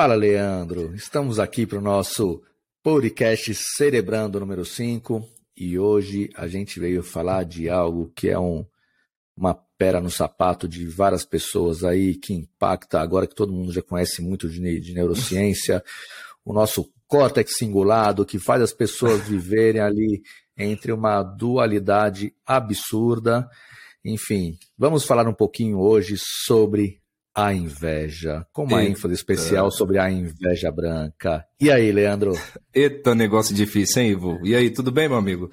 Fala, Leandro. Estamos aqui para o nosso podcast Cerebrando número 5 e hoje a gente veio falar de algo que é um, uma pera no sapato de várias pessoas aí, que impacta, agora que todo mundo já conhece muito de, de neurociência, o nosso córtex singulado, que faz as pessoas viverem ali entre uma dualidade absurda. Enfim, vamos falar um pouquinho hoje sobre a inveja, com uma Eita. ênfase especial sobre a inveja branca. E aí, Leandro? Eita, negócio difícil, hein, Ivo? E aí, tudo bem, meu amigo?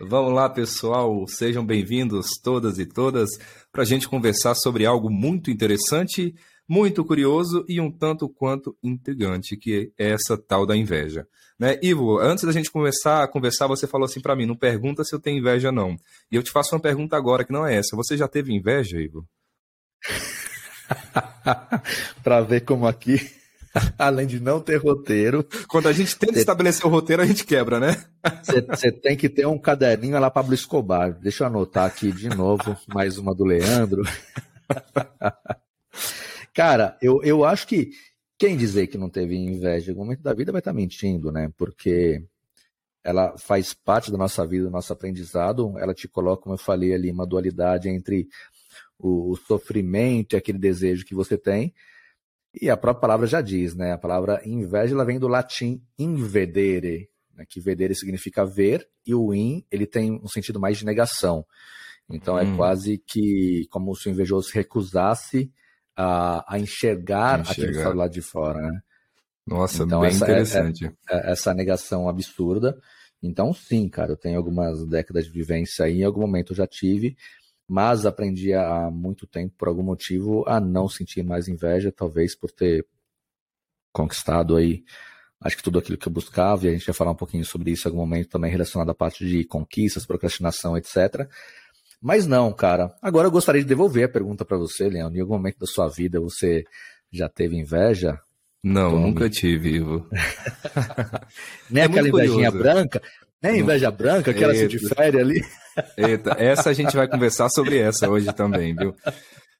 Vamos lá, pessoal, sejam bem-vindos todas e todas para a gente conversar sobre algo muito interessante, muito curioso e um tanto quanto intrigante, que é essa tal da inveja. Né? Ivo, antes da gente começar a conversar, você falou assim para mim, não pergunta se eu tenho inveja não. E eu te faço uma pergunta agora que não é essa. Você já teve inveja, Ivo? para ver como aqui, além de não ter roteiro. Quando a gente tenta cê... estabelecer o roteiro, a gente quebra, né? Você tem que ter um caderninho lá Pablo Escobar. Deixa eu anotar aqui de novo, mais uma do Leandro. Cara, eu, eu acho que quem dizer que não teve inveja em algum momento da vida vai estar tá mentindo, né? Porque ela faz parte da nossa vida, do nosso aprendizado. Ela te coloca, como eu falei ali, uma dualidade entre o, o sofrimento e aquele desejo que você tem. E a própria palavra já diz, né? A palavra inveja ela vem do latim invedere, né? que vedere significa ver, e o in ele tem um sentido mais de negação. Então é hum. é quase que como se o invejoso recusasse a, a enxergar, enxergar. aquilo que está do lado de fora, né? Nossa, então, bem essa, é, interessante. É, é, essa negação absurda. Então, sim, cara, eu tenho algumas décadas de vivência aí, em algum momento eu já tive, mas aprendi há muito tempo, por algum motivo, a não sentir mais inveja, talvez por ter conquistado aí, acho que tudo aquilo que eu buscava, e a gente vai falar um pouquinho sobre isso em algum momento também relacionado à parte de conquistas, procrastinação, etc. Mas não, cara. Agora eu gostaria de devolver a pergunta para você, Leandro. Em algum momento da sua vida você já teve inveja? Não, Tome. nunca tive, Ivo. Nem é aquela invejinha branca? Nem inveja branca, aquela se difere ali? Eita, essa a gente vai conversar sobre essa hoje também, viu?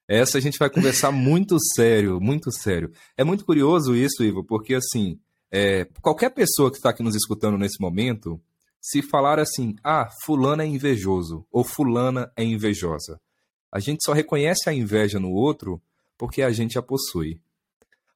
Essa a gente vai conversar muito sério, muito sério. É muito curioso isso, Ivo, porque assim, é, qualquer pessoa que está aqui nos escutando nesse momento, se falar assim, ah, fulano é invejoso, ou fulana é invejosa, a gente só reconhece a inveja no outro porque a gente a possui.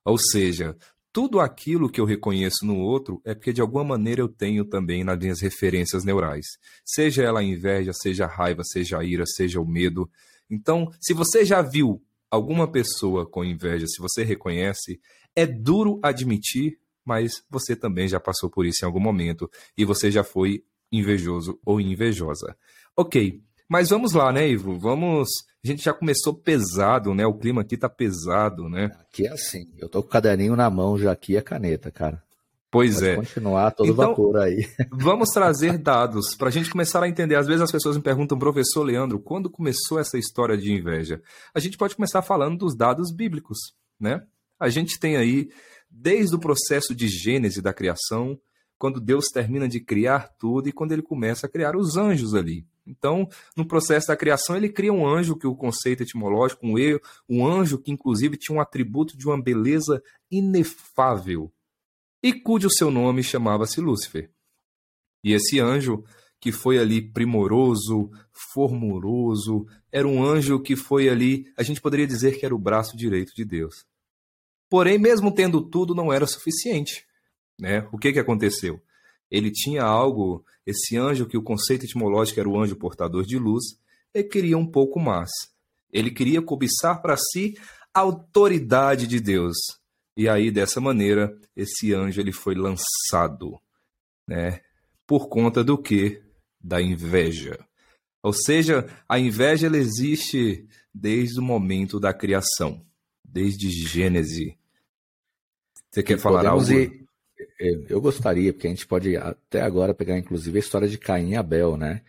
Ou seja, tudo aquilo que eu reconheço no outro é porque de alguma maneira eu tenho também nas minhas referências neurais. Seja ela a inveja, seja a raiva, seja a ira, seja o medo. Então, se você já viu alguma pessoa com inveja, se você reconhece, é duro admitir, mas você também já passou por isso em algum momento e você já foi invejoso ou invejosa. Ok, mas vamos lá, né, Ivo? Vamos. A gente já começou pesado, né? O clima aqui tá pesado, né? Aqui é assim. Eu tô com o caderninho na mão já aqui e a caneta, cara. Pois Pode é. continuar todo então, vapor aí. Vamos trazer dados para a gente começar a entender. Às vezes as pessoas me perguntam, professor Leandro, quando começou essa história de inveja? A gente pode começar falando dos dados bíblicos, né? A gente tem aí, desde o processo de gênese da criação, quando Deus termina de criar tudo e quando ele começa a criar os anjos ali. Então, no processo da criação, ele cria um anjo, que o conceito etimológico, um eu, um anjo que inclusive tinha um atributo de uma beleza inefável, e cujo seu nome chamava-se Lúcifer. E esse anjo, que foi ali primoroso, formuloso, era um anjo que foi ali, a gente poderia dizer que era o braço direito de Deus. Porém, mesmo tendo tudo, não era suficiente. Né? O que, que aconteceu? Ele tinha algo, esse anjo, que o conceito etimológico era o anjo portador de luz, ele queria um pouco mais. Ele queria cobiçar para si a autoridade de Deus. E aí, dessa maneira, esse anjo ele foi lançado, né? Por conta do que? Da inveja. Ou seja, a inveja ela existe desde o momento da criação, desde Gênesis. Você quer falar algo? Ir, eu gostaria, porque a gente pode até agora pegar inclusive a história de Caim e Abel, né?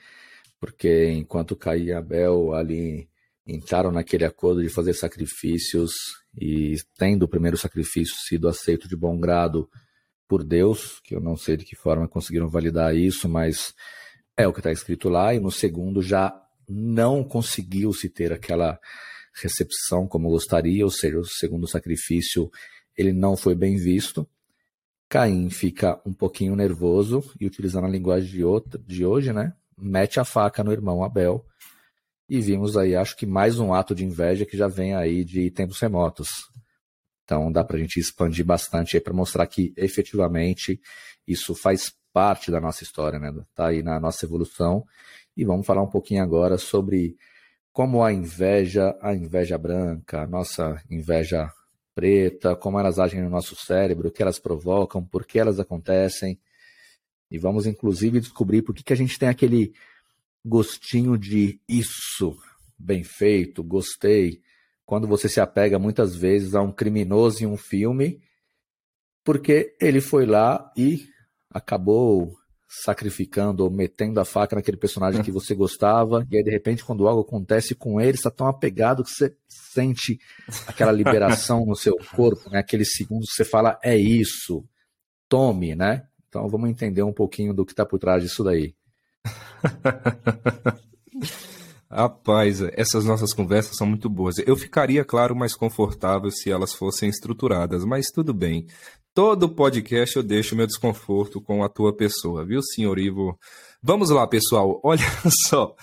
Porque enquanto Caim e Abel ali entraram naquele acordo de fazer sacrifícios e tendo o primeiro sacrifício sido aceito de bom grado por Deus, que eu não sei de que forma conseguiram validar isso, mas é o que está escrito lá, e no segundo já não conseguiu se ter aquela recepção como gostaria, ou seja, o segundo sacrifício ele não foi bem visto. Caim fica um pouquinho nervoso e, utilizando a linguagem de, de hoje, né, mete a faca no irmão Abel. E vimos aí, acho que mais um ato de inveja que já vem aí de tempos remotos. Então dá para a gente expandir bastante aí para mostrar que efetivamente isso faz parte da nossa história, né? Tá aí na nossa evolução. E vamos falar um pouquinho agora sobre como a inveja, a inveja branca, a nossa inveja preta, como elas agem no nosso cérebro, o que elas provocam, por que elas acontecem. E vamos, inclusive, descobrir por que, que a gente tem aquele gostinho de isso, bem feito, gostei, quando você se apega muitas vezes a um criminoso em um filme, porque ele foi lá e acabou sacrificando ou metendo a faca naquele personagem que você gostava, e aí de repente, quando algo acontece com ele, está tão apegado que você sente aquela liberação no seu corpo, né? Aquele segundo que você fala, é isso, tome, né? Então vamos entender um pouquinho do que está por trás disso daí. Rapaz, essas nossas conversas são muito boas. Eu ficaria, claro, mais confortável se elas fossem estruturadas, mas tudo bem. Todo podcast eu deixo meu desconforto com a tua pessoa, viu, senhor Ivo? Vamos lá, pessoal. Olha só.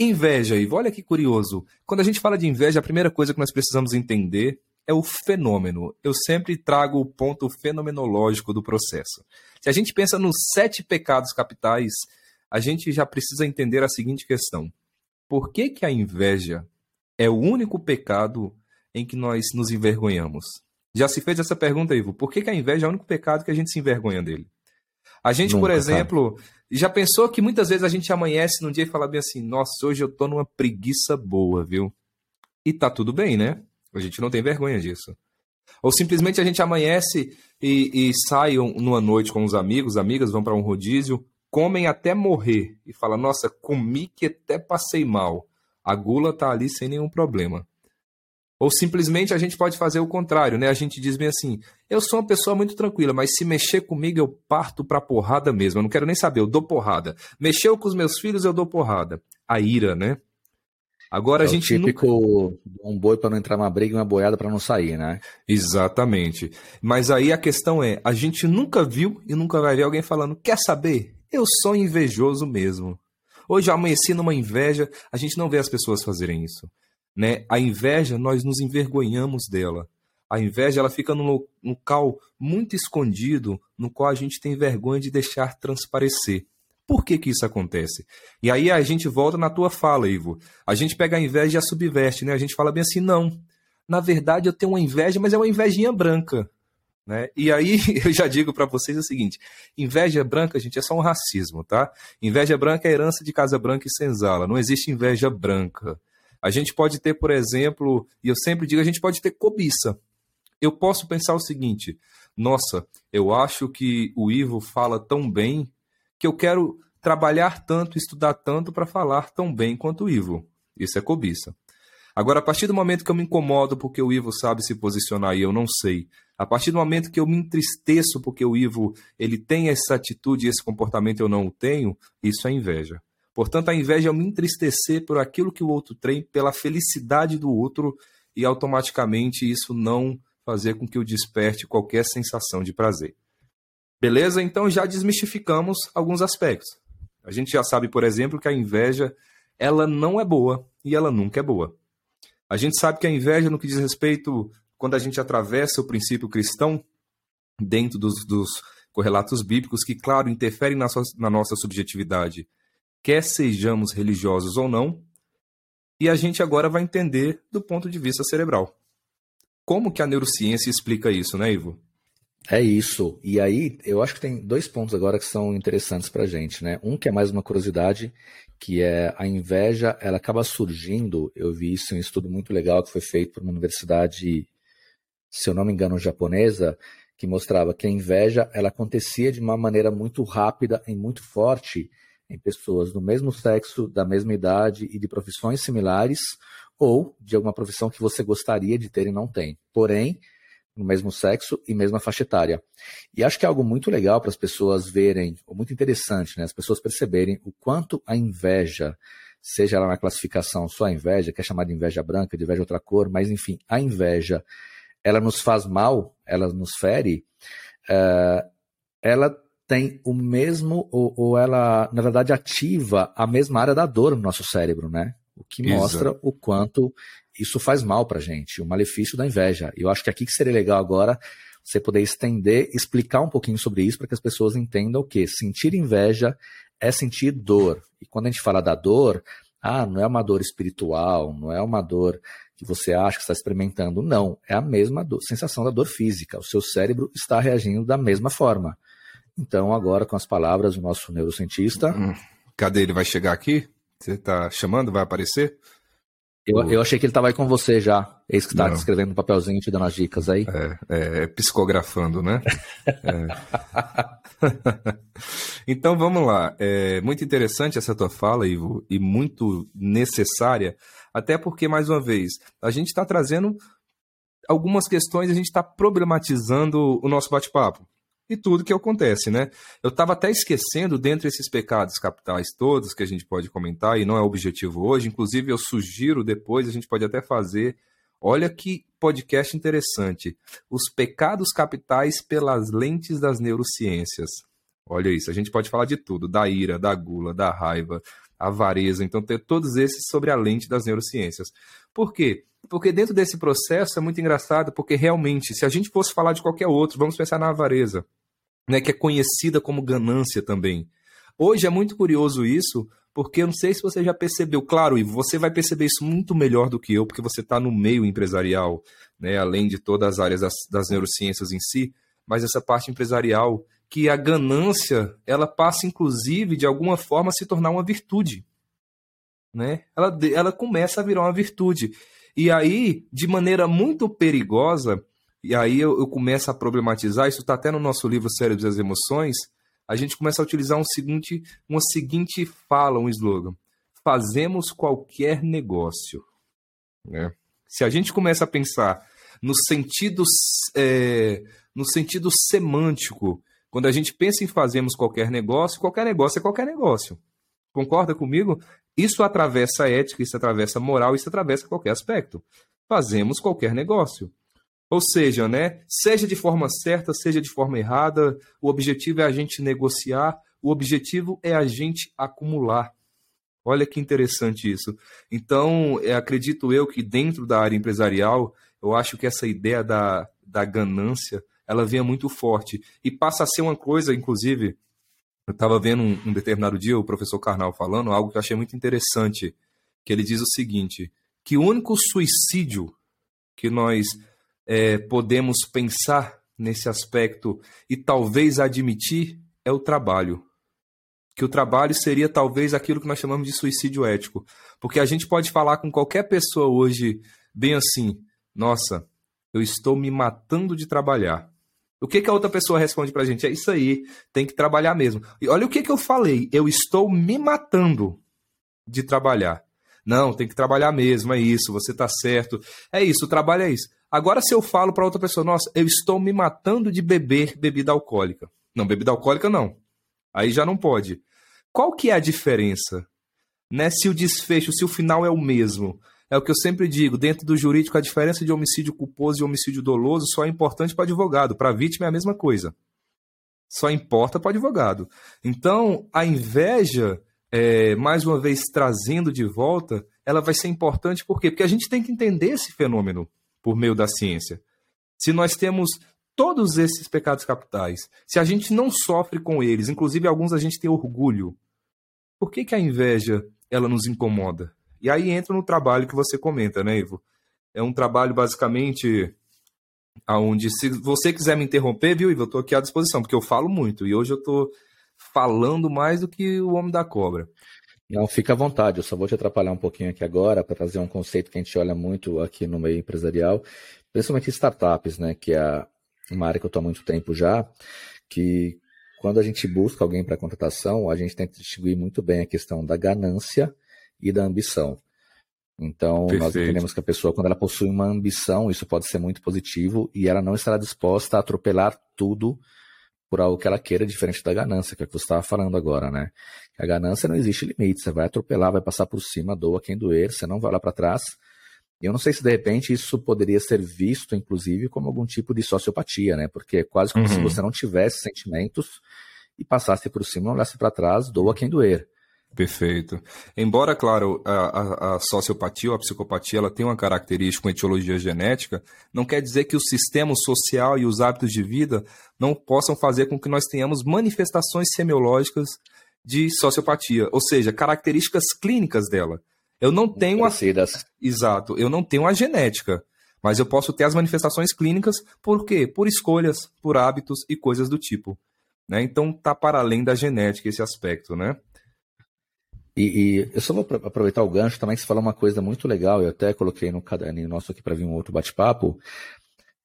Inveja, Ivo. Olha que curioso. Quando a gente fala de inveja, a primeira coisa que nós precisamos entender é o fenômeno. Eu sempre trago o ponto fenomenológico do processo. Se a gente pensa nos sete pecados capitais, a gente já precisa entender a seguinte questão: por que, que a inveja é o único pecado em que nós nos envergonhamos? Já se fez essa pergunta, Ivo? Por que, que a inveja é o único pecado que a gente se envergonha dele? A gente, Nunca, por exemplo, cara. já pensou que muitas vezes a gente amanhece num dia e fala bem assim: nossa, hoje eu tô numa preguiça boa, viu? E tá tudo bem, né? A gente não tem vergonha disso. Ou simplesmente a gente amanhece e, e sai numa noite com os amigos, amigas, vão para um rodízio, comem até morrer e fala: Nossa, comi que até passei mal. A gula tá ali sem nenhum problema. Ou simplesmente a gente pode fazer o contrário, né? A gente diz bem assim: eu sou uma pessoa muito tranquila, mas se mexer comigo eu parto pra porrada mesmo. Eu não quero nem saber, eu dou porrada. Mexeu com os meus filhos, eu dou porrada. A ira, né? Agora é a gente. típico nunca... um boi para não entrar numa briga e uma boiada para não sair, né? Exatamente. Mas aí a questão é: a gente nunca viu e nunca vai ver alguém falando, quer saber? Eu sou invejoso mesmo. Hoje amanheci numa inveja, a gente não vê as pessoas fazerem isso. Né? A inveja, nós nos envergonhamos dela. A inveja ela fica num local muito escondido, no qual a gente tem vergonha de deixar transparecer. Por que, que isso acontece? E aí a gente volta na tua fala, Ivo. A gente pega a inveja e a subverte, né? A gente fala bem assim, não. Na verdade, eu tenho uma inveja, mas é uma invejinha branca. Né? E aí eu já digo para vocês o seguinte: inveja branca, gente, é só um racismo, tá? Inveja branca é herança de casa branca e senzala. Não existe inveja branca. A gente pode ter, por exemplo, e eu sempre digo, a gente pode ter cobiça. Eu posso pensar o seguinte: nossa, eu acho que o Ivo fala tão bem que eu quero trabalhar tanto, estudar tanto para falar tão bem quanto o Ivo. Isso é cobiça. Agora, a partir do momento que eu me incomodo porque o Ivo sabe se posicionar e eu não sei, a partir do momento que eu me entristeço porque o Ivo ele tem essa atitude e esse comportamento eu não o tenho, isso é inveja. Portanto, a inveja é me entristecer por aquilo que o outro tem, pela felicidade do outro e automaticamente isso não fazer com que eu desperte qualquer sensação de prazer. Beleza? Então já desmistificamos alguns aspectos. A gente já sabe, por exemplo, que a inveja ela não é boa e ela nunca é boa. A gente sabe que a inveja, no que diz respeito, quando a gente atravessa o princípio cristão, dentro dos, dos correlatos bíblicos, que, claro, interferem na, sua, na nossa subjetividade, quer sejamos religiosos ou não, e a gente agora vai entender do ponto de vista cerebral. Como que a neurociência explica isso, né, Ivo? É isso. E aí, eu acho que tem dois pontos agora que são interessantes para gente, né? Um que é mais uma curiosidade, que é a inveja, ela acaba surgindo. Eu vi isso em um estudo muito legal que foi feito por uma universidade, se eu não me engano, japonesa, que mostrava que a inveja ela acontecia de uma maneira muito rápida e muito forte em pessoas do mesmo sexo, da mesma idade e de profissões similares, ou de alguma profissão que você gostaria de ter e não tem. Porém, no mesmo sexo e mesma faixa etária. E acho que é algo muito legal para as pessoas verem, ou muito interessante, né? As pessoas perceberem o quanto a inveja, seja ela na classificação só a inveja, que é chamada de inveja branca, de inveja outra cor, mas enfim, a inveja, ela nos faz mal, ela nos fere, uh, ela tem o mesmo, ou, ou, ela, na verdade, ativa a mesma área da dor no nosso cérebro, né? O que mostra Exato. o quanto isso faz mal pra gente, o malefício da inveja. E eu acho que aqui que seria legal agora você poder estender, explicar um pouquinho sobre isso para que as pessoas entendam o que sentir inveja é sentir dor. E quando a gente fala da dor, ah, não é uma dor espiritual, não é uma dor que você acha que está experimentando. Não, é a mesma dor, sensação da dor física. O seu cérebro está reagindo da mesma forma. Então, agora, com as palavras do nosso neurocientista. Hum, cadê ele? Vai chegar aqui? Você está chamando? Vai aparecer? Eu, eu achei que ele estava aí com você já. Esse que está escrevendo no papelzinho te dando as dicas aí. É, é, é psicografando, né? é. então vamos lá. É muito interessante essa tua fala, Ivo, e muito necessária, até porque, mais uma vez, a gente está trazendo algumas questões, a gente está problematizando o nosso bate-papo e tudo que acontece, né? Eu estava até esquecendo, dentre esses pecados capitais todos que a gente pode comentar, e não é objetivo hoje, inclusive eu sugiro depois, a gente pode até fazer. Olha que podcast interessante. Os pecados capitais pelas lentes das neurociências. Olha isso, a gente pode falar de tudo, da ira, da gula, da raiva, avareza, então ter todos esses sobre a lente das neurociências. Por quê? Porque dentro desse processo é muito engraçado, porque realmente, se a gente fosse falar de qualquer outro, vamos pensar na avareza né, que é conhecida como ganância também. Hoje é muito curioso isso, porque eu não sei se você já percebeu, claro, e você vai perceber isso muito melhor do que eu, porque você está no meio empresarial, né, além de todas as áreas das, das neurociências em si, mas essa parte empresarial, que a ganância, ela passa inclusive de alguma forma a se tornar uma virtude. Né? Ela, ela começa a virar uma virtude. E aí, de maneira muito perigosa, e aí eu, eu começo a problematizar, isso está até no nosso livro Cérebros e as Emoções, a gente começa a utilizar um seguinte, uma seguinte fala, um slogan. Fazemos qualquer negócio. Né? Se a gente começa a pensar no sentido, é, no sentido semântico, quando a gente pensa em fazemos qualquer negócio, qualquer negócio é qualquer negócio. Concorda comigo? Isso atravessa a ética, isso atravessa a moral, isso atravessa qualquer aspecto. Fazemos qualquer negócio. Ou seja, né, seja de forma certa, seja de forma errada, o objetivo é a gente negociar, o objetivo é a gente acumular. Olha que interessante isso. Então, é, acredito eu que dentro da área empresarial, eu acho que essa ideia da, da ganância, ela vem muito forte e passa a ser uma coisa, inclusive, eu estava vendo um, um, determinado dia o professor Karnal falando algo que eu achei muito interessante, que ele diz o seguinte, que o único suicídio que nós é, podemos pensar nesse aspecto e talvez admitir é o trabalho. Que o trabalho seria talvez aquilo que nós chamamos de suicídio ético. Porque a gente pode falar com qualquer pessoa hoje, bem assim: nossa, eu estou me matando de trabalhar. O que, que a outra pessoa responde pra gente? É isso aí, tem que trabalhar mesmo. E olha o que, que eu falei: eu estou me matando de trabalhar. Não, tem que trabalhar mesmo, é isso, você tá certo. É isso, o trabalho é isso. Agora, se eu falo para outra pessoa, nossa, eu estou me matando de beber bebida alcoólica. Não, bebida alcoólica não. Aí já não pode. Qual que é a diferença? Né? Se o desfecho, se o final é o mesmo. É o que eu sempre digo, dentro do jurídico, a diferença de homicídio culposo e homicídio doloso só é importante para advogado. Para vítima é a mesma coisa. Só importa para advogado. Então, a inveja, é, mais uma vez trazendo de volta, ela vai ser importante por quê? Porque a gente tem que entender esse fenômeno por meio da ciência. Se nós temos todos esses pecados capitais, se a gente não sofre com eles, inclusive alguns a gente tem orgulho, por que, que a inveja ela nos incomoda? E aí entra no trabalho que você comenta, né, Ivo? É um trabalho basicamente aonde se você quiser me interromper, viu, Ivo, eu estou aqui à disposição, porque eu falo muito e hoje eu estou falando mais do que o homem da cobra. Não, fica à vontade, eu só vou te atrapalhar um pouquinho aqui agora para trazer um conceito que a gente olha muito aqui no meio empresarial, principalmente startups, né, que é uma área que eu estou há muito tempo já, que quando a gente busca alguém para contratação, a gente tem que distinguir muito bem a questão da ganância e da ambição. Então, Perfeito. nós entendemos que a pessoa, quando ela possui uma ambição, isso pode ser muito positivo e ela não estará disposta a atropelar tudo por algo que ela queira, diferente da ganância, que é o que você estava falando agora, né? A ganância não existe limite, você vai atropelar, vai passar por cima, doa quem doer, você não vai lá para trás. Eu não sei se de repente isso poderia ser visto, inclusive, como algum tipo de sociopatia, né? Porque é quase como uhum. se você não tivesse sentimentos e passasse por cima, olhasse para trás, doa quem doer. Perfeito. Embora, claro, a, a, a, sociopatia ou a psicopatia ela tem uma característica, uma etiologia genética, não quer dizer que o sistema social e os hábitos de vida não possam fazer com que nós tenhamos manifestações semiológicas de sociopatia, ou seja, características clínicas dela. Eu não tenho a... Exato, eu não tenho a genética, mas eu posso ter as manifestações clínicas por quê? Por escolhas, por hábitos e coisas do tipo. Né? Então tá para além da genética esse aspecto, né? E, e, eu só vou aproveitar o gancho também que você falou uma coisa muito legal, eu até coloquei no caderninho nosso aqui para vir um outro bate-papo,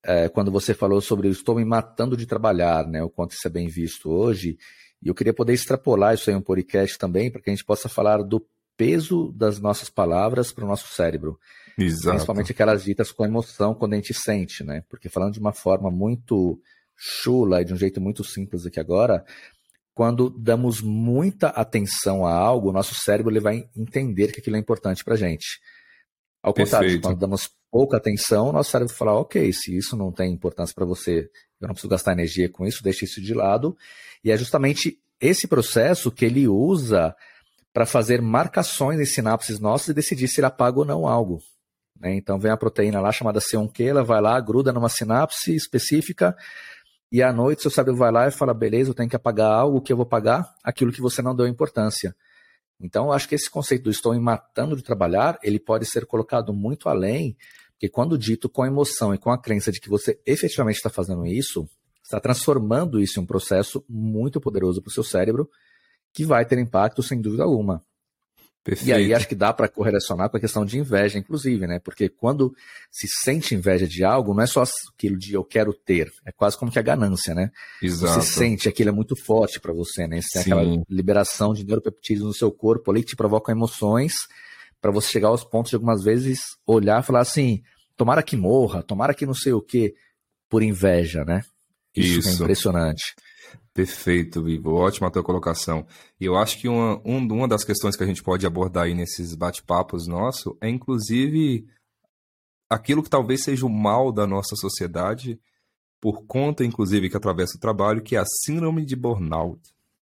é, quando você falou sobre eu estou me matando de trabalhar, né, o quanto isso é bem visto hoje, e eu queria poder extrapolar isso aí em um podcast também, para que a gente possa falar do peso das nossas palavras para o nosso cérebro. Exato. Principalmente aquelas ditas com emoção quando a gente sente, né? Porque falando de uma forma muito chula e de um jeito muito simples aqui agora, quando damos muita atenção a algo, o nosso cérebro ele vai entender que aquilo é importante para a gente. Ao contrário, quando damos pouca atenção, o nosso cérebro vai falar, ok, se isso não tem importância para você, eu não preciso gastar energia com isso, deixe isso de lado. E é justamente esse processo que ele usa para fazer marcações em sinapses nossas e decidir se ele apaga ou não algo. Né? Então vem a proteína lá chamada C1Q, ela vai lá, gruda numa sinapse específica, e à noite seu cérebro vai lá e fala: beleza, eu tenho que apagar algo que eu vou pagar, aquilo que você não deu importância. Então, eu acho que esse conceito do estou me matando de trabalhar, ele pode ser colocado muito além, porque quando dito com emoção e com a crença de que você efetivamente está fazendo isso, está transformando isso em um processo muito poderoso para o seu cérebro, que vai ter impacto sem dúvida alguma. Perfeito. E aí acho que dá para correlacionar com a questão de inveja, inclusive, né? Porque quando se sente inveja de algo, não é só aquilo de eu quero ter, é quase como que a ganância, né? Exato. Você sente aquilo é muito forte para você, né? Você tem aquela liberação de neuropeptídeos no seu corpo ali que te provocam emoções para você chegar aos pontos de algumas vezes olhar e falar assim, tomara que morra, tomara que não sei o quê, por inveja, né? Isso, é Isso. é impressionante. Perfeito, Vivo. Ótima a tua colocação. E eu acho que uma, um, uma das questões que a gente pode abordar aí nesses bate-papos nossos é, inclusive, aquilo que talvez seja o mal da nossa sociedade, por conta, inclusive, que atravessa o trabalho, que é a síndrome de burnout,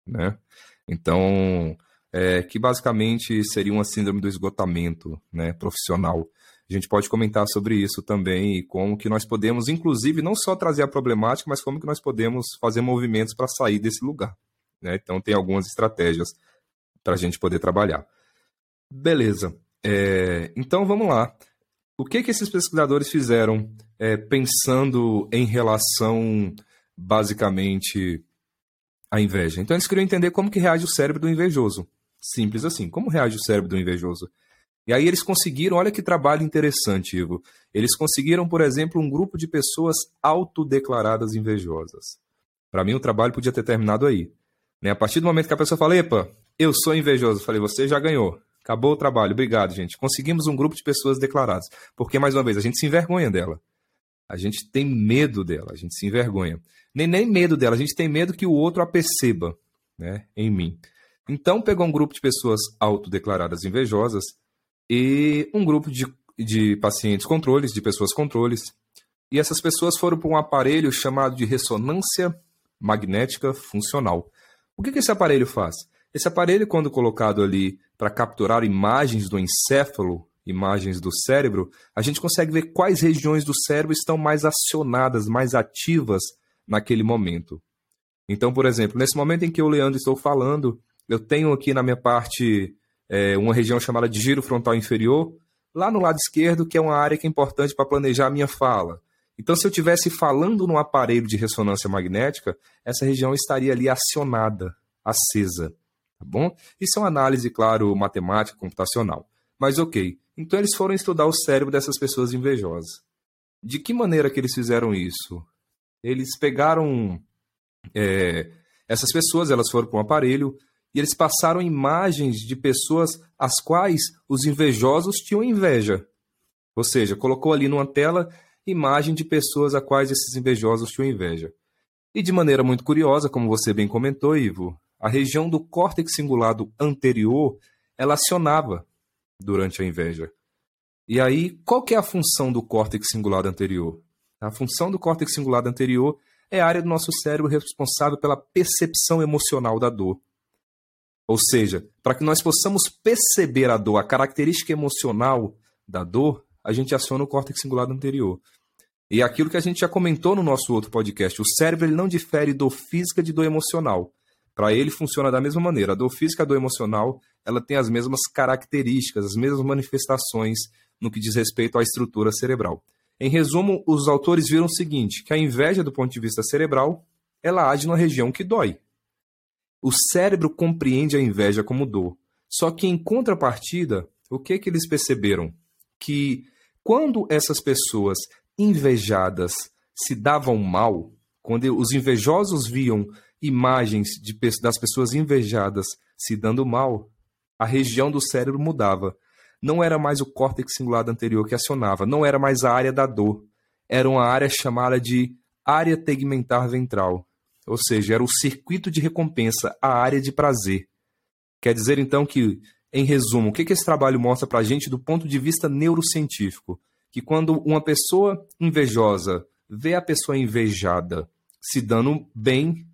né? Então, é, que basicamente seria uma síndrome do esgotamento né, profissional. A gente pode comentar sobre isso também e como que nós podemos, inclusive, não só trazer a problemática, mas como que nós podemos fazer movimentos para sair desse lugar. Né? Então, tem algumas estratégias para a gente poder trabalhar. Beleza. É, então, vamos lá. O que, que esses pesquisadores fizeram é, pensando em relação, basicamente, à inveja? Então, eles queriam entender como que reage o cérebro do invejoso. Simples assim. Como reage o cérebro do invejoso? E aí eles conseguiram, olha que trabalho interessante, Ivo. Eles conseguiram, por exemplo, um grupo de pessoas autodeclaradas invejosas. Para mim, o trabalho podia ter terminado aí. Né? A partir do momento que a pessoa fala, epa, eu sou invejoso, eu falei, você já ganhou. Acabou o trabalho, obrigado, gente. Conseguimos um grupo de pessoas declaradas. Porque, mais uma vez, a gente se envergonha dela. A gente tem medo dela, a gente se envergonha. Nem, nem medo dela, a gente tem medo que o outro a perceba né, em mim. Então, pegou um grupo de pessoas autodeclaradas invejosas e um grupo de, de pacientes controles, de pessoas controles. E essas pessoas foram para um aparelho chamado de ressonância magnética funcional. O que, que esse aparelho faz? Esse aparelho, quando colocado ali para capturar imagens do encéfalo, imagens do cérebro, a gente consegue ver quais regiões do cérebro estão mais acionadas, mais ativas naquele momento. Então, por exemplo, nesse momento em que eu, Leandro, estou falando, eu tenho aqui na minha parte é, uma região chamada de giro frontal inferior, lá no lado esquerdo, que é uma área que é importante para planejar a minha fala. Então, se eu estivesse falando num aparelho de ressonância magnética, essa região estaria ali acionada, acesa. Tá bom? Isso é uma análise, claro, matemática, computacional. Mas ok. Então, eles foram estudar o cérebro dessas pessoas invejosas. De que maneira que eles fizeram isso? Eles pegaram é, essas pessoas, elas foram para um aparelho, e eles passaram imagens de pessoas às quais os invejosos tinham inveja. Ou seja, colocou ali numa tela imagem de pessoas a quais esses invejosos tinham inveja. E de maneira muito curiosa, como você bem comentou, Ivo, a região do córtex cingulado anterior ela acionava durante a inveja. E aí, qual que é a função do córtex cingulado anterior? A função do córtex cingulado anterior é a área do nosso cérebro responsável pela percepção emocional da dor. Ou seja, para que nós possamos perceber a dor, a característica emocional da dor, a gente aciona o córtex cingulado anterior. E é aquilo que a gente já comentou no nosso outro podcast, o cérebro ele não difere dor física de dor emocional. Para ele funciona da mesma maneira. A dor física e a dor emocional, ela tem as mesmas características, as mesmas manifestações no que diz respeito à estrutura cerebral. Em resumo, os autores viram o seguinte, que a inveja do ponto de vista cerebral, ela age na região que dói. O cérebro compreende a inveja como dor. Só que em contrapartida, o que que eles perceberam? Que quando essas pessoas invejadas se davam mal, quando os invejosos viam imagens de, das pessoas invejadas se dando mal, a região do cérebro mudava. Não era mais o córtex cingulado anterior que acionava, não era mais a área da dor. Era uma área chamada de área tegmentar ventral, ou seja, era o circuito de recompensa, a área de prazer. Quer dizer então que, em resumo, o que, que esse trabalho mostra para a gente do ponto de vista neurocientífico? Que quando uma pessoa invejosa vê a pessoa invejada se dando bem,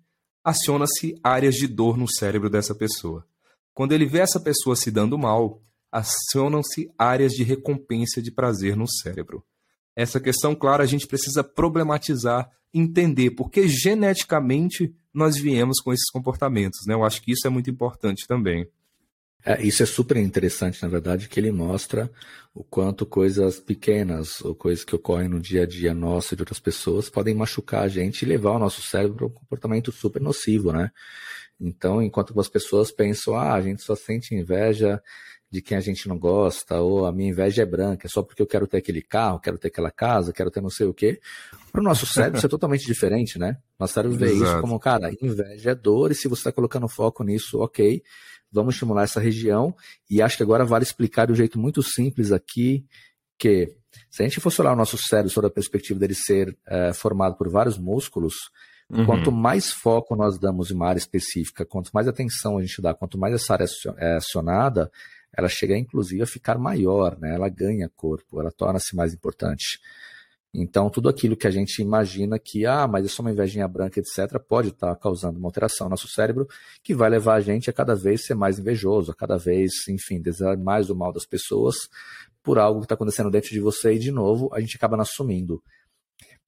aciona-se áreas de dor no cérebro dessa pessoa. Quando ele vê essa pessoa se dando mal, acionam-se áreas de recompensa de prazer no cérebro. Essa questão, claro, a gente precisa problematizar, entender, porque geneticamente nós viemos com esses comportamentos. Né? Eu acho que isso é muito importante também. É, isso é super interessante, na verdade, que ele mostra o quanto coisas pequenas ou coisas que ocorrem no dia a dia nosso e de outras pessoas podem machucar a gente e levar o nosso cérebro para um comportamento super nocivo, né? Então, enquanto as pessoas pensam, ah, a gente só sente inveja de quem a gente não gosta, ou a minha inveja é branca, é só porque eu quero ter aquele carro, quero ter aquela casa, quero ter não sei o quê. Para o nosso cérebro isso é totalmente diferente, né? Nosso cérebro vê Exato. isso como, cara, inveja é dor, e se você está colocando foco nisso, ok, vamos estimular essa região. E acho que agora vale explicar de um jeito muito simples aqui que se a gente fosse olhar o nosso cérebro sobre a perspectiva dele ser é, formado por vários músculos, uhum. quanto mais foco nós damos em uma área específica, quanto mais atenção a gente dá, quanto mais essa área é acionada, ela chega inclusive a ficar maior, né? ela ganha corpo, ela torna-se mais importante. Então, tudo aquilo que a gente imagina que, ah, mas é só uma invejinha branca, etc., pode estar causando uma alteração no nosso cérebro que vai levar a gente a cada vez ser mais invejoso, a cada vez, enfim, desejar mais o mal das pessoas por algo que está acontecendo dentro de você e, de novo, a gente acaba não assumindo.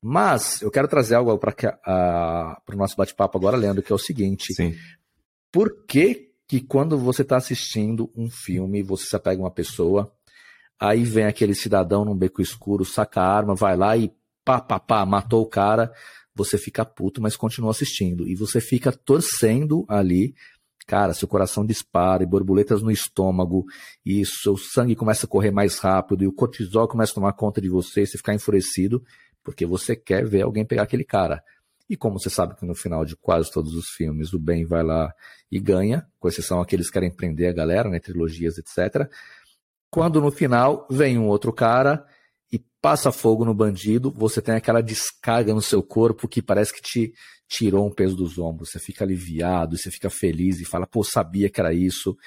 Mas eu quero trazer algo para o nosso bate-papo agora, Leandro, que é o seguinte: Sim. por que, que quando você está assistindo um filme, você se apega a uma pessoa, Aí vem aquele cidadão num beco escuro, saca a arma, vai lá e pá, pá, pá, matou o cara. Você fica puto, mas continua assistindo. E você fica torcendo ali. Cara, seu coração dispara e borboletas no estômago, e seu sangue começa a correr mais rápido, e o cortisol começa a tomar conta de você, você ficar enfurecido, porque você quer ver alguém pegar aquele cara. E como você sabe que no final de quase todos os filmes o bem vai lá e ganha, com exceção aqueles que querem prender a galera, né, trilogias, etc. Quando no final vem um outro cara e passa fogo no bandido, você tem aquela descarga no seu corpo que parece que te tirou um peso dos ombros. Você fica aliviado, você fica feliz e fala, pô, sabia que era isso.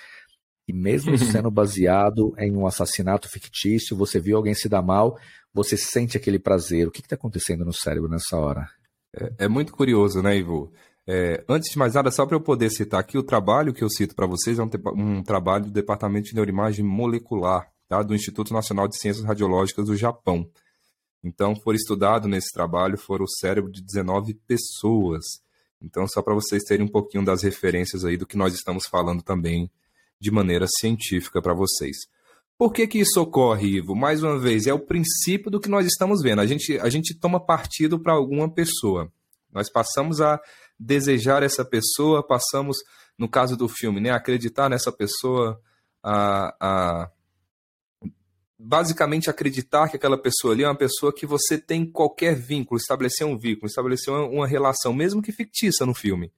E mesmo sendo baseado em um assassinato fictício, você viu alguém se dar mal, você sente aquele prazer. O que está acontecendo no cérebro nessa hora? É, é muito curioso, né, Ivo? É, antes de mais nada, só para eu poder citar aqui, o trabalho que eu cito para vocês é um, um, trabalho do Departamento de Neuroimagem Molecular, tá? do Instituto Nacional de Ciências Radiológicas do Japão. Então, foram estudado nesse trabalho, foram o cérebro de 19 pessoas. Então, só para vocês terem um pouquinho das referências aí do que nós estamos falando também de maneira científica para vocês. Por que, que isso ocorre, Ivo? Mais uma vez, é o princípio do que nós estamos vendo. A gente, a gente toma partido para alguma pessoa. Nós passamos a desejar essa pessoa, passamos, no caso do filme, né, acreditar nessa pessoa, a, a basicamente acreditar que aquela pessoa ali é uma pessoa que você tem qualquer vínculo, estabelecer um vínculo, estabelecer uma, uma relação, mesmo que fictícia no filme.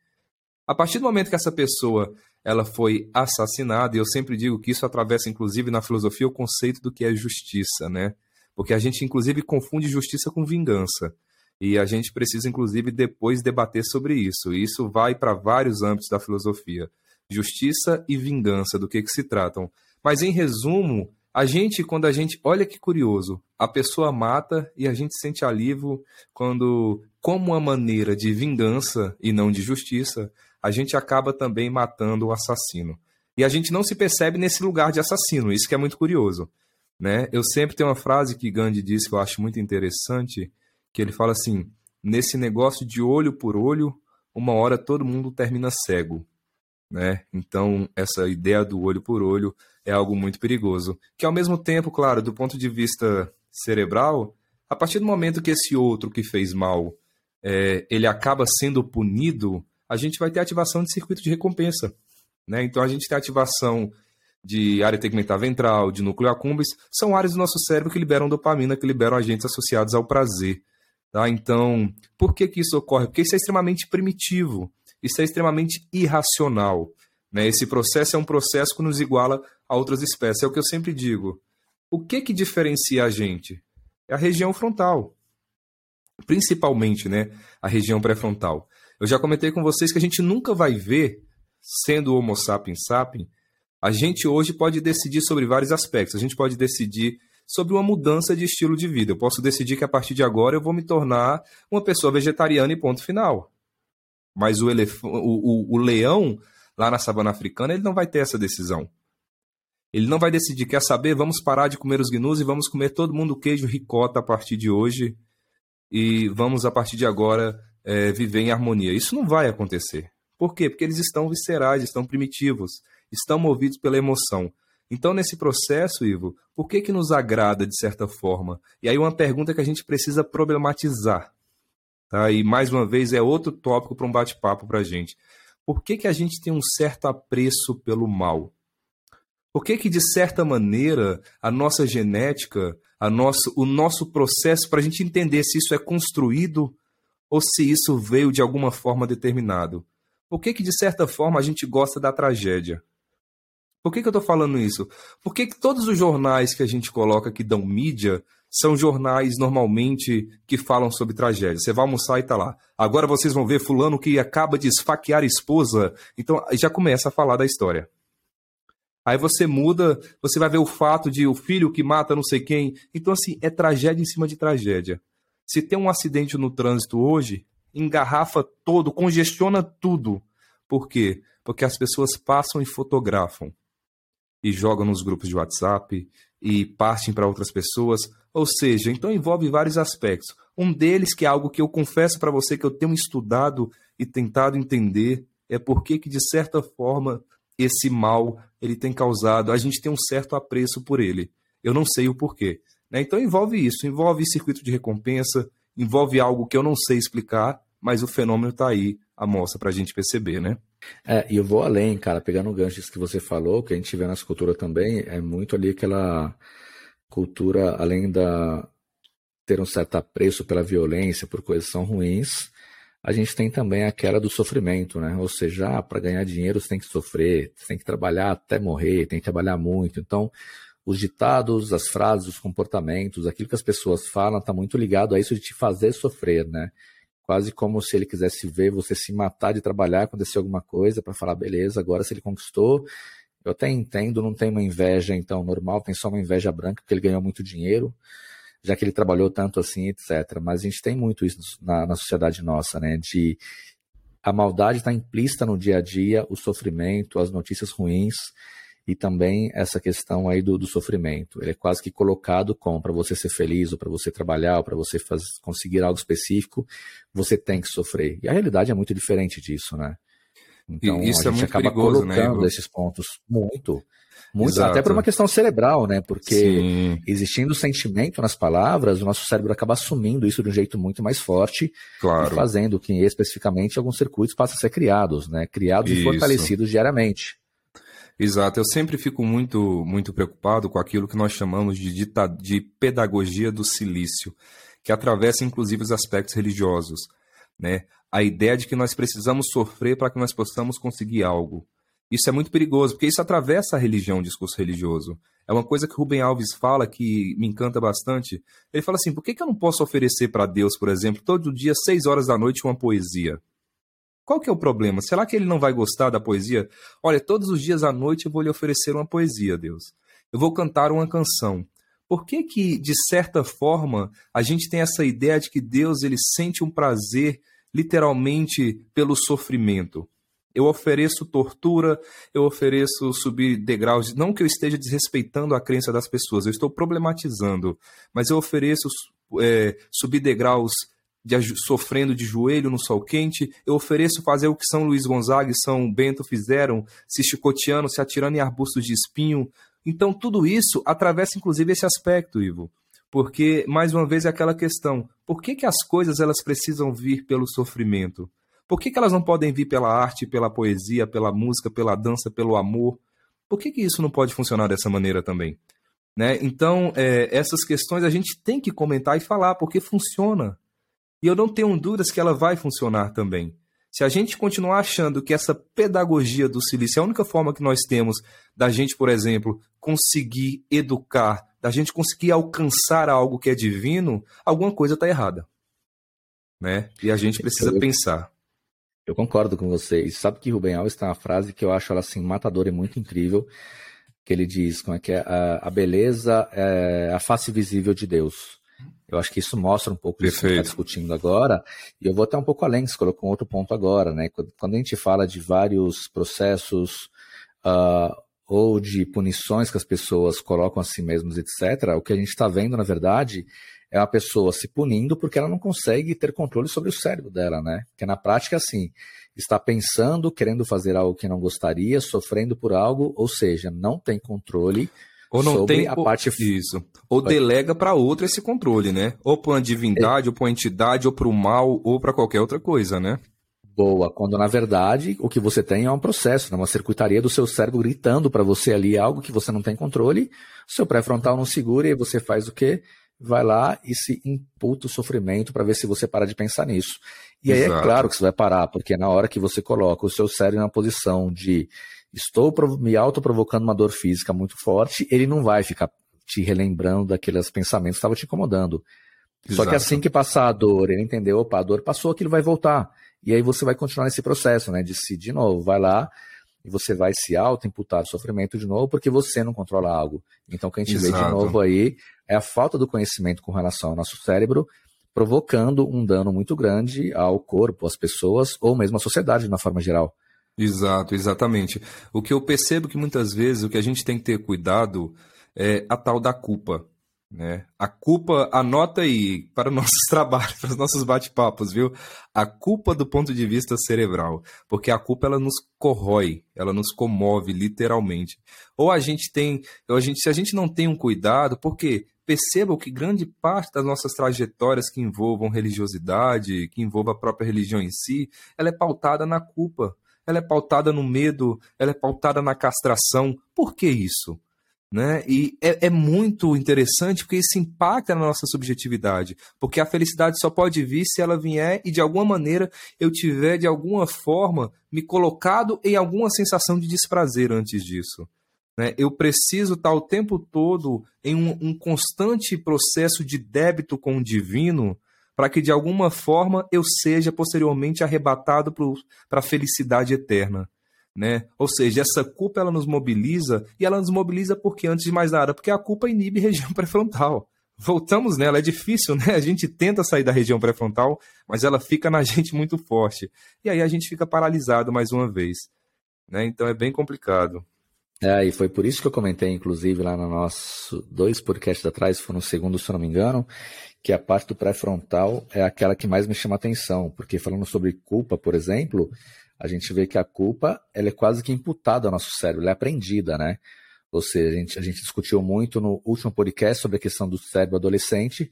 A partir do momento que essa pessoa ela foi assassinada, e eu sempre digo que isso atravessa, inclusive, na filosofia, o conceito do que é justiça, né? Porque a gente, inclusive, confunde justiça com vingança. E a gente precisa, inclusive, depois debater sobre isso. E isso vai para vários âmbitos da filosofia. Justiça e vingança, do que, que se tratam. Mas, em resumo, A gente, quando a gente. Olha que curioso. A pessoa mata e a gente sente alívio quando, como uma maneira de vingança e não de justiça, a gente acaba também matando o assassino. E a gente não se percebe nesse lugar de assassino. Isso que é muito curioso. Né? Eu sempre tenho uma frase que Gandhi disse que eu acho muito interessante, que ele fala assim: nesse negócio de olho por olho, uma hora todo mundo termina cego. Né? Então, essa ideia do olho por olho é algo muito perigoso. Que ao mesmo tempo, claro, do ponto de vista cerebral, a partir do momento que esse outro que fez mal é, ele acaba sendo punido, a gente vai ter ativação de circuito de recompensa. Né? Então a gente tem ativação de área tegmentar ventral, de núcleo accumbens, são áreas do nosso cérebro que liberam dopamina, que liberam agentes associados ao prazer. Tá? Então, por que, que isso ocorre? Porque isso é extremamente primitivo, isso é extremamente irracional. Né? Esse processo é um processo que nos iguala a outras espécies. É o que eu sempre digo. O que, que diferencia a gente? É a região frontal. Principalmente né, a região pré-frontal. Eu já comentei com vocês que a gente nunca vai ver, sendo Homo sapiens sapiens, a gente hoje pode decidir sobre vários aspectos. A gente pode decidir sobre uma mudança de estilo de vida. Eu posso decidir que a partir de agora eu vou me tornar uma pessoa vegetariana e ponto final. Mas o, elef... o, o, o leão, lá na savana africana, ele não vai ter essa decisão. Ele não vai decidir, quer saber, vamos parar de comer os gnus e vamos comer todo mundo queijo ricota a partir de hoje e vamos, a partir de agora, é, viver em harmonia. Isso não vai acontecer. Por quê? Porque eles estão viscerais, estão primitivos, estão movidos pela emoção. Então, nesse processo, Ivo, por que, que nos agrada de certa forma? E aí, uma pergunta que a gente precisa problematizar. Tá? E mais uma vez, é outro tópico para um bate-papo para a gente. Por que, que a gente tem um certo apreço pelo mal? Por que, que de certa maneira, a nossa genética, a nosso, o nosso processo, para a gente entender se isso é construído ou se isso veio de alguma forma determinado? Por que, que de certa forma, a gente gosta da tragédia? Por que, que eu estou falando isso? Por que, que todos os jornais que a gente coloca que dão mídia são jornais normalmente que falam sobre tragédia. Você vai almoçar e tá lá. Agora vocês vão ver fulano que acaba de esfaquear a esposa. Então já começa a falar da história. Aí você muda, você vai ver o fato de o filho que mata não sei quem. Então, assim, é tragédia em cima de tragédia. Se tem um acidente no trânsito hoje, engarrafa todo, congestiona tudo. Por quê? Porque as pessoas passam e fotografam. E jogam nos grupos de WhatsApp e partem para outras pessoas. Ou seja, então envolve vários aspectos. Um deles, que é algo que eu confesso para você que eu tenho estudado e tentado entender, é porque que, de certa forma, esse mal ele tem causado, a gente tem um certo apreço por ele. Eu não sei o porquê. Né? Então envolve isso, envolve circuito de recompensa, envolve algo que eu não sei explicar, mas o fenômeno está aí, a mostra para a gente perceber, né? É, e eu vou além, cara, pegando ganchos que você falou, que a gente vê nessa cultura também, é muito ali aquela cultura, além da ter um certo apreço pela violência, por coisas que são ruins, a gente tem também aquela do sofrimento, né? Ou seja, ah, para ganhar dinheiro você tem que sofrer, você tem que trabalhar até morrer, tem que trabalhar muito. Então, os ditados, as frases, os comportamentos, aquilo que as pessoas falam está muito ligado a isso de te fazer sofrer, né? Quase como se ele quisesse ver você se matar de trabalhar, acontecer alguma coisa, para falar, beleza, agora se ele conquistou, eu até entendo, não tem uma inveja então normal, tem só uma inveja branca, porque ele ganhou muito dinheiro já que ele trabalhou tanto assim, etc. Mas a gente tem muito isso na, na sociedade nossa, né? De a maldade está implícita no dia a dia, o sofrimento, as notícias ruins e também essa questão aí do, do sofrimento. Ele é quase que colocado como para você ser feliz, ou para você trabalhar, ou para você faz, conseguir algo específico, você tem que sofrer. E a realidade é muito diferente disso, né? Então e isso a é gente muito acaba perigoso, né, colocando né, esses pontos muito. Muito, Exato. até por uma questão cerebral, né? Porque Sim. existindo sentimento nas palavras, o nosso cérebro acaba assumindo isso de um jeito muito mais forte Claro. e fazendo que especificamente alguns circuitos passem a ser criados, né? Criados Isso. e fortalecidos diariamente. Exato, eu sempre fico muito, muito preocupado com aquilo que nós chamamos de, dita- de pedagogia do silício, que atravessa inclusive os aspectos religiosos, né? A ideia de que nós precisamos sofrer para que nós possamos conseguir algo. Isso é muito perigoso, porque isso atravessa a religião, o discurso religioso. É uma coisa que Rubem Alves fala que me encanta bastante. Ele fala assim: por que, que eu não posso oferecer para Deus, por exemplo, todo dia, seis horas da noite, uma poesia? Qual que é o problema? Será que ele não vai gostar da poesia? Olha, todos os dias à noite eu vou lhe oferecer uma poesia, Deus. Eu vou cantar uma canção. Por que que, de certa forma, a gente tem essa ideia de que Deus ele sente um prazer literalmente pelo sofrimento? Eu ofereço tortura, eu ofereço subir degraus. Não que eu esteja desrespeitando a crença das pessoas, eu estou problematizando, mas eu ofereço é, subir degraus de, sofrendo de joelho no sol quente. Eu ofereço fazer o que São Luís Gonzaga e São Bento fizeram, se chicoteando, se atirando em arbustos de espinho. Então, tudo isso atravessa inclusive esse aspecto, Ivo. Porque, mais uma vez, é aquela questão: por que, que as coisas elas precisam vir pelo sofrimento? Por que, que elas não podem vir pela arte, pela poesia, pela música, pela dança, pelo amor? Por que, que isso não pode funcionar dessa maneira também? Né? Então, é, essas questões a gente tem que comentar e falar, porque funciona. E eu não tenho dúvidas que ela vai funcionar também. Se a gente continuar achando que essa pedagogia do silício é a única forma que nós temos da gente, por exemplo, conseguir educar, da gente conseguir alcançar algo que é divino, alguma coisa está errada. Né? E a gente precisa eu, pensar. Eu concordo com você. E sabe que Rubem Alves tem uma frase que eu acho ela assim matadora e muito incrível, que ele diz como é que é, a, a beleza é a face visível de Deus. Eu acho que isso mostra um pouco do que a gente está discutindo agora. E eu vou até um pouco além, você colocou um outro ponto agora, né? Quando a gente fala de vários processos uh, ou de punições que as pessoas colocam a si mesmas, etc., o que a gente está vendo, na verdade, é uma pessoa se punindo porque ela não consegue ter controle sobre o cérebro dela, né? Que na prática é assim, está pensando, querendo fazer algo que não gostaria, sofrendo por algo, ou seja, não tem controle ou não tem a parte isso. Ou delega para outra esse controle, né? Ou para uma divindade, é. ou para uma entidade, ou para o mal, ou para qualquer outra coisa, né? Boa, quando na verdade o que você tem é um processo, né? uma circuitaria do seu cérebro gritando para você ali algo que você não tem controle, seu pré-frontal não segura e você faz o quê? Vai lá e se imputa o sofrimento para ver se você para de pensar nisso. E Exato. aí é claro que você vai parar, porque na hora que você coloca o seu cérebro na posição de estou me autoprovocando uma dor física muito forte, ele não vai ficar te relembrando daqueles pensamentos que estavam te incomodando. Exato. Só que assim que passar a dor, ele entendeu, opa, a dor passou, aquilo vai voltar. E aí você vai continuar nesse processo, né? De se, de novo, vai lá e você vai se auto-imputar o sofrimento de novo porque você não controla algo. Então, o que a gente Exato. vê de novo aí é a falta do conhecimento com relação ao nosso cérebro, provocando um dano muito grande ao corpo, às pessoas, ou mesmo à sociedade de uma forma geral. Exato, exatamente. O que eu percebo que muitas vezes o que a gente tem que ter cuidado é a tal da culpa. Né? A culpa, anota aí para nossos trabalhos, para os nossos bate-papos, viu? A culpa do ponto de vista cerebral, porque a culpa ela nos corrói, ela nos comove literalmente. Ou a gente tem, ou a gente, se a gente não tem um cuidado, porque percebam que grande parte das nossas trajetórias que envolvam religiosidade, que envolvam a própria religião em si, ela é pautada na culpa ela é pautada no medo, ela é pautada na castração. Por que isso? Né? E é, é, muito interessante porque isso impacta na nossa subjetividade. Porque a felicidade só pode vir se ela vier e de alguma maneira eu tiver, de alguma forma, me colocado em alguma sensação de desprazer antes disso. Né? Eu preciso estar o tempo todo em um, um constante processo de débito com o divino para que de alguma forma eu seja posteriormente arrebatado para a felicidade eterna. Né? Ou seja, essa culpa ela nos mobiliza e ela nos mobiliza porque antes de mais nada, porque a culpa inibe região pré-frontal. Voltamos nela, é difícil, né? A gente tenta sair da região pré-frontal, mas ela fica na gente muito forte. E aí a gente fica paralisado mais uma vez. Né? Então é bem complicado. É, e foi por isso que eu comentei, inclusive, lá no nosso dois podcasts atrás, foi no segundo, se não me engano, que a parte do pré-frontal é aquela que mais me chama atenção, porque falando sobre culpa, por exemplo, a gente vê que a culpa ela é quase que imputada ao nosso cérebro, ela é aprendida, né? Ou seja, a gente, a gente discutiu muito no último podcast sobre a questão do cérebro adolescente,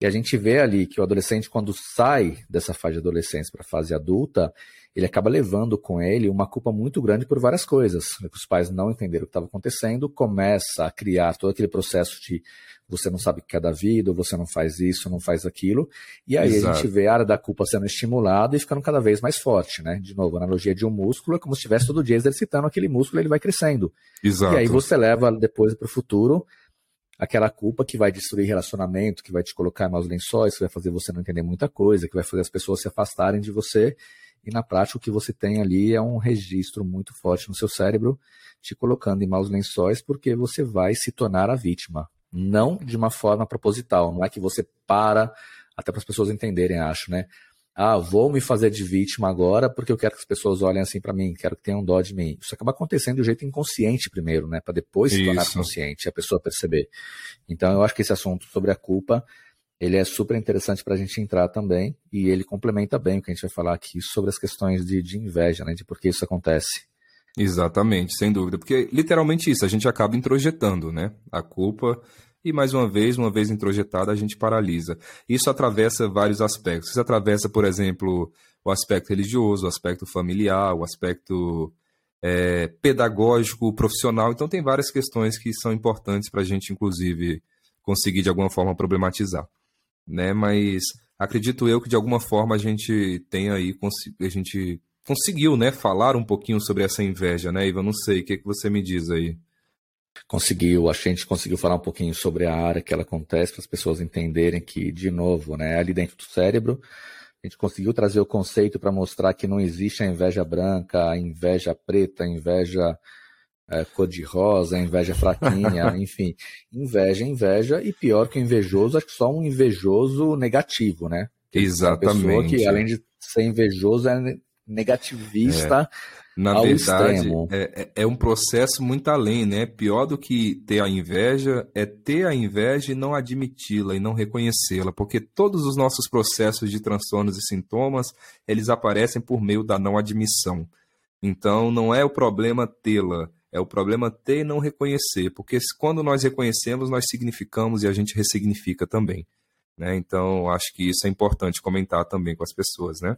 e a gente vê ali que o adolescente, quando sai dessa fase de adolescência para a fase adulta, ele acaba levando com ele uma culpa muito grande por várias coisas. Né, os pais não entenderam o que estava acontecendo, começa a criar todo aquele processo de você não sabe o que é da vida, você não faz isso, não faz aquilo. E aí Exato. a gente vê a área da culpa sendo estimulada e ficando cada vez mais forte, né? De novo, a analogia de um músculo é como se estivesse todo dia exercitando aquele músculo, ele vai crescendo. Exato. E aí você leva depois para o futuro aquela culpa que vai destruir relacionamento, que vai te colocar em maus lençóis, que vai fazer você não entender muita coisa, que vai fazer as pessoas se afastarem de você e na prática o que você tem ali é um registro muito forte no seu cérebro, te colocando em maus lençóis, porque você vai se tornar a vítima. Não de uma forma proposital, não é que você para, até para as pessoas entenderem, acho, né? ah, vou me fazer de vítima agora porque eu quero que as pessoas olhem assim para mim, quero que tenham dó de mim. Isso acaba acontecendo do jeito inconsciente primeiro, né? Para depois se tornar consciente, a pessoa perceber. Então eu acho que esse assunto sobre a culpa, ele é super interessante para a gente entrar também e ele complementa bem o que a gente vai falar aqui sobre as questões de, de inveja, né? De por que isso acontece. Exatamente, sem dúvida, porque literalmente isso, a gente acaba introjetando, né? A culpa e mais uma vez, uma vez introjetada, a gente paralisa. Isso atravessa vários aspectos. Isso atravessa, por exemplo, o aspecto religioso, o aspecto familiar, o aspecto é, pedagógico, profissional. Então, tem várias questões que são importantes para a gente, inclusive, conseguir de alguma forma problematizar. Né? Mas acredito eu que de alguma forma a gente tem aí, a gente conseguiu né, falar um pouquinho sobre essa inveja, né, Ivan? Não sei, o que, que você me diz aí? Conseguiu, a gente conseguiu falar um pouquinho sobre a área que ela acontece, para as pessoas entenderem que, de novo, né, ali dentro do cérebro, a gente conseguiu trazer o conceito para mostrar que não existe a inveja branca, a inveja preta, a inveja é, cor-de-rosa, a inveja fraquinha, enfim. Inveja, inveja, e pior que o invejoso, acho que só um invejoso negativo, né? Exatamente. Uma pessoa que, além de ser invejoso, é negativista. É na verdade, é, é, é, um processo muito além, né? Pior do que ter a inveja é ter a inveja e não admiti-la e não reconhecê-la, porque todos os nossos processos de transtornos e sintomas, eles aparecem por meio da não admissão. Então, não é o problema tê-la, é o problema ter e não reconhecer, porque quando nós reconhecemos, nós significamos e a gente ressignifica também. Né? Então, acho que isso é importante comentar também com as pessoas, né?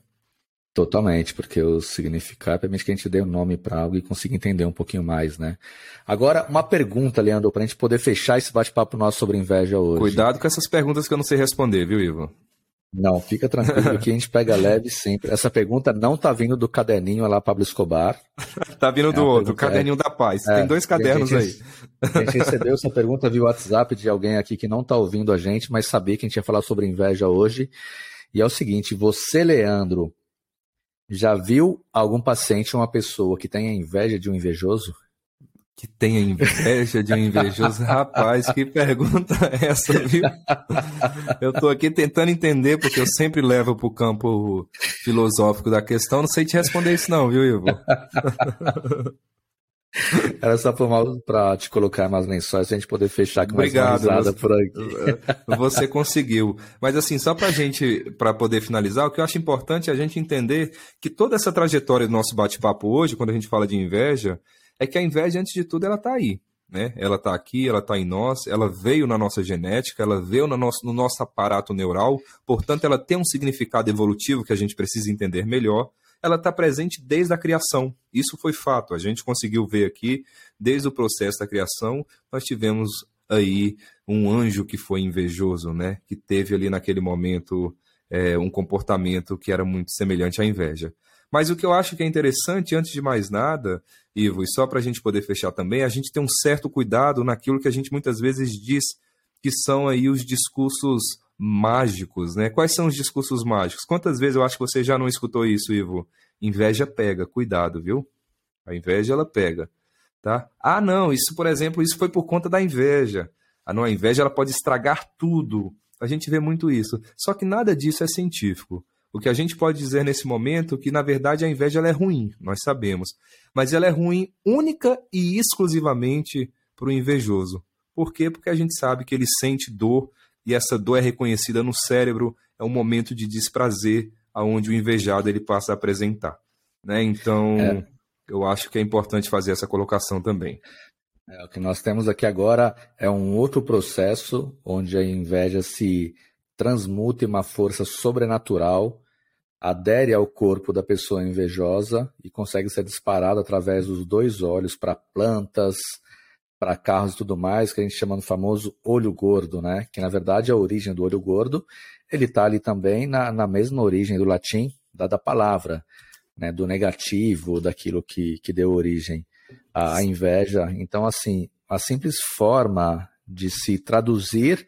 Totalmente, porque o significar permite que a gente dê um nome para algo e consiga entender um pouquinho mais, né? Agora, uma pergunta, Leandro, para a gente poder fechar esse bate-papo nosso sobre inveja hoje. Cuidado com essas perguntas que eu não sei responder, viu, Ivo? Não, fica tranquilo que a gente pega leve sempre. Essa pergunta não tá vindo do caderninho lá, Pablo Escobar. tá vindo do é outro, o caderninho é, da paz. É, Tem dois cadernos a gente, aí. A gente recebeu essa pergunta via WhatsApp de alguém aqui que não tá ouvindo a gente, mas sabia que a gente ia falar sobre inveja hoje. E é o seguinte, você, Leandro, já viu algum paciente, uma pessoa que tenha inveja de um invejoso? Que tenha inveja de um invejoso? Rapaz, que pergunta é essa, viu? Eu estou aqui tentando entender, porque eu sempre levo para o campo filosófico da questão. Não sei te responder isso, não, viu, Ivo? Era só para te colocar mais lençóis, a gente poder fechar com mais Obrigado, uma risada você, por aqui. Você conseguiu. Mas assim, só para gente, para poder finalizar, o que eu acho importante é a gente entender que toda essa trajetória do nosso bate-papo hoje, quando a gente fala de inveja, é que a inveja, antes de tudo, ela está aí. Né? Ela está aqui, ela está em nós, ela veio na nossa genética, ela veio no nosso, no nosso aparato neural, portanto, ela tem um significado evolutivo que a gente precisa entender melhor ela está presente desde a criação. Isso foi fato. A gente conseguiu ver aqui, desde o processo da criação, nós tivemos aí um anjo que foi invejoso, né? Que teve ali naquele momento é, um comportamento que era muito semelhante à inveja. Mas o que eu acho que é interessante, antes de mais nada, Ivo, e só para a gente poder fechar também, a gente tem um certo cuidado naquilo que a gente muitas vezes diz que são aí os discursos mágicos, né? Quais são os discursos mágicos? Quantas vezes eu acho que você já não escutou isso, Ivo? Inveja pega, cuidado, viu? A inveja ela pega, tá? Ah, não, isso, por exemplo, isso foi por conta da inveja. Ah, não, a inveja ela pode estragar tudo. A gente vê muito isso. Só que nada disso é científico. O que a gente pode dizer nesse momento é que, na verdade, a inveja ela é ruim, nós sabemos. Mas ela é ruim única e exclusivamente para o invejoso. Por quê? Porque a gente sabe que ele sente dor e essa dor é reconhecida no cérebro, é um momento de desprazer aonde o invejado ele passa a apresentar. Né? Então, é. eu acho que é importante fazer essa colocação também. É, o que nós temos aqui agora é um outro processo onde a inveja se transmuta em uma força sobrenatural, adere ao corpo da pessoa invejosa e consegue ser disparado através dos dois olhos para plantas, para carros e tudo mais, que a gente chama no famoso olho gordo, né? Que na verdade é a origem do olho gordo, ele está ali também na, na mesma origem do latim da, da palavra, né? Do negativo, daquilo que, que deu origem à inveja. Então, assim, a simples forma de se traduzir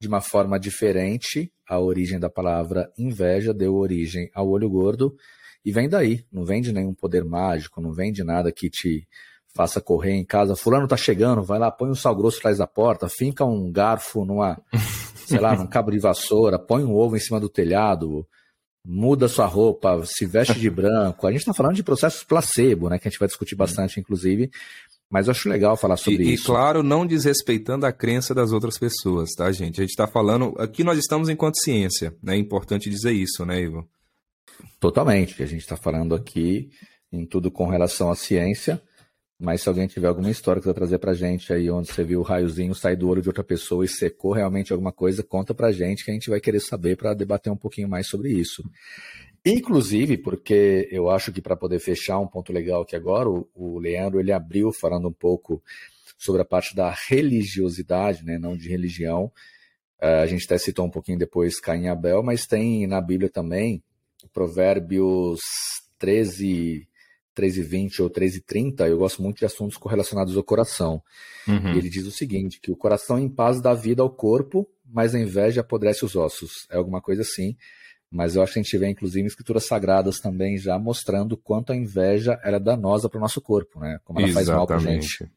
de uma forma diferente a origem da palavra inveja deu origem ao olho gordo E vem daí, não vem de nenhum poder mágico, não vem de nada que te faça correr em casa. Fulano tá chegando, vai lá, põe um sal grosso atrás da porta, finca um garfo numa, sei lá, num cabo de vassoura, põe um ovo em cima do telhado, muda sua roupa, se veste de branco. A gente está falando de processos placebo, né? Que a gente vai discutir bastante, inclusive. Mas eu acho legal falar sobre e, isso. E claro, não desrespeitando a crença das outras pessoas, tá, gente? A gente está falando. Aqui nós estamos em consciência, né? É importante dizer isso, né, Ivo? Totalmente. A gente está falando aqui em tudo com relação à ciência. Mas se alguém tiver alguma história que vai trazer pra gente aí, onde você viu o raiozinho sair do olho de outra pessoa e secou realmente alguma coisa, conta pra gente que a gente vai querer saber para debater um pouquinho mais sobre isso. Inclusive, porque eu acho que para poder fechar um ponto legal aqui agora, o, Leandro ele abriu falando um pouco sobre a parte da religiosidade, né, não de religião. Uh, a gente até citou um pouquinho depois Caim e Abel, mas tem na Bíblia também Provérbios 13, 13,20 ou 13,30, eu gosto muito de assuntos correlacionados ao coração. Uhum. ele diz o seguinte: que o coração em paz dá vida ao corpo, mas a inveja apodrece os ossos. É alguma coisa assim. Mas eu acho que a gente vê, inclusive, escrituras sagradas também já mostrando quanto a inveja é danosa para o nosso corpo, né? Como ela Exatamente. faz mal para a gente.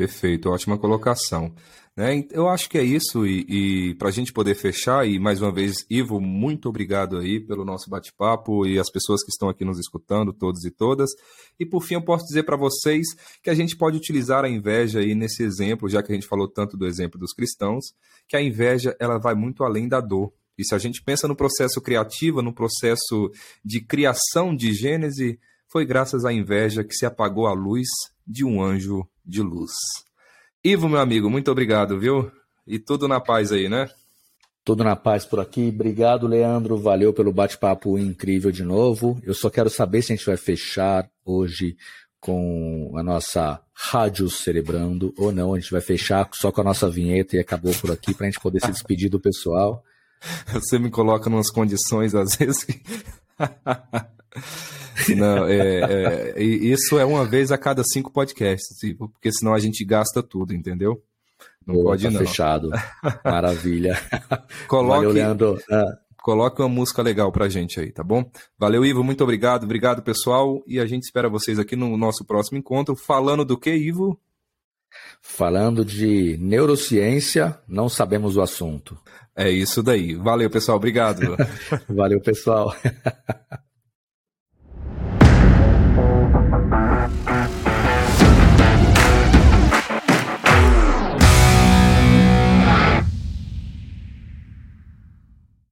Perfeito, ótima colocação. Né? Eu acho que é isso, e, e para a gente poder fechar, e mais uma vez, Ivo, muito obrigado aí pelo nosso bate-papo e as pessoas que estão aqui nos escutando, todos e todas. E por fim, eu posso dizer para vocês que a gente pode utilizar a inveja aí nesse exemplo, já que a gente falou tanto do exemplo dos cristãos, que a inveja ela vai muito além da dor. E se a gente pensa no processo criativo, no processo de criação de Gênese, foi graças à inveja que se apagou a luz de um anjo de luz. Ivo, meu amigo, muito obrigado, viu? E tudo na paz aí, né? Tudo na paz por aqui. Obrigado, Leandro. Valeu pelo bate-papo incrível de novo. Eu só quero saber se a gente vai fechar hoje com a nossa rádio celebrando ou não. A gente vai fechar só com a nossa vinheta e acabou por aqui para a gente poder se despedir do pessoal. Você me coloca em umas condições às vezes. Não, é, é, isso é uma vez a cada cinco podcasts, tipo, porque senão a gente gasta tudo, entendeu? Não Boa, pode tá não. Fechado. Maravilha. Coloque, Valeu, Leandro. Ah. Coloque uma música legal pra gente aí, tá bom? Valeu, Ivo, muito obrigado. Obrigado, pessoal. E a gente espera vocês aqui no nosso próximo encontro. Falando do que, Ivo? Falando de neurociência, não sabemos o assunto. É isso daí. Valeu, pessoal. Obrigado. Valeu, pessoal.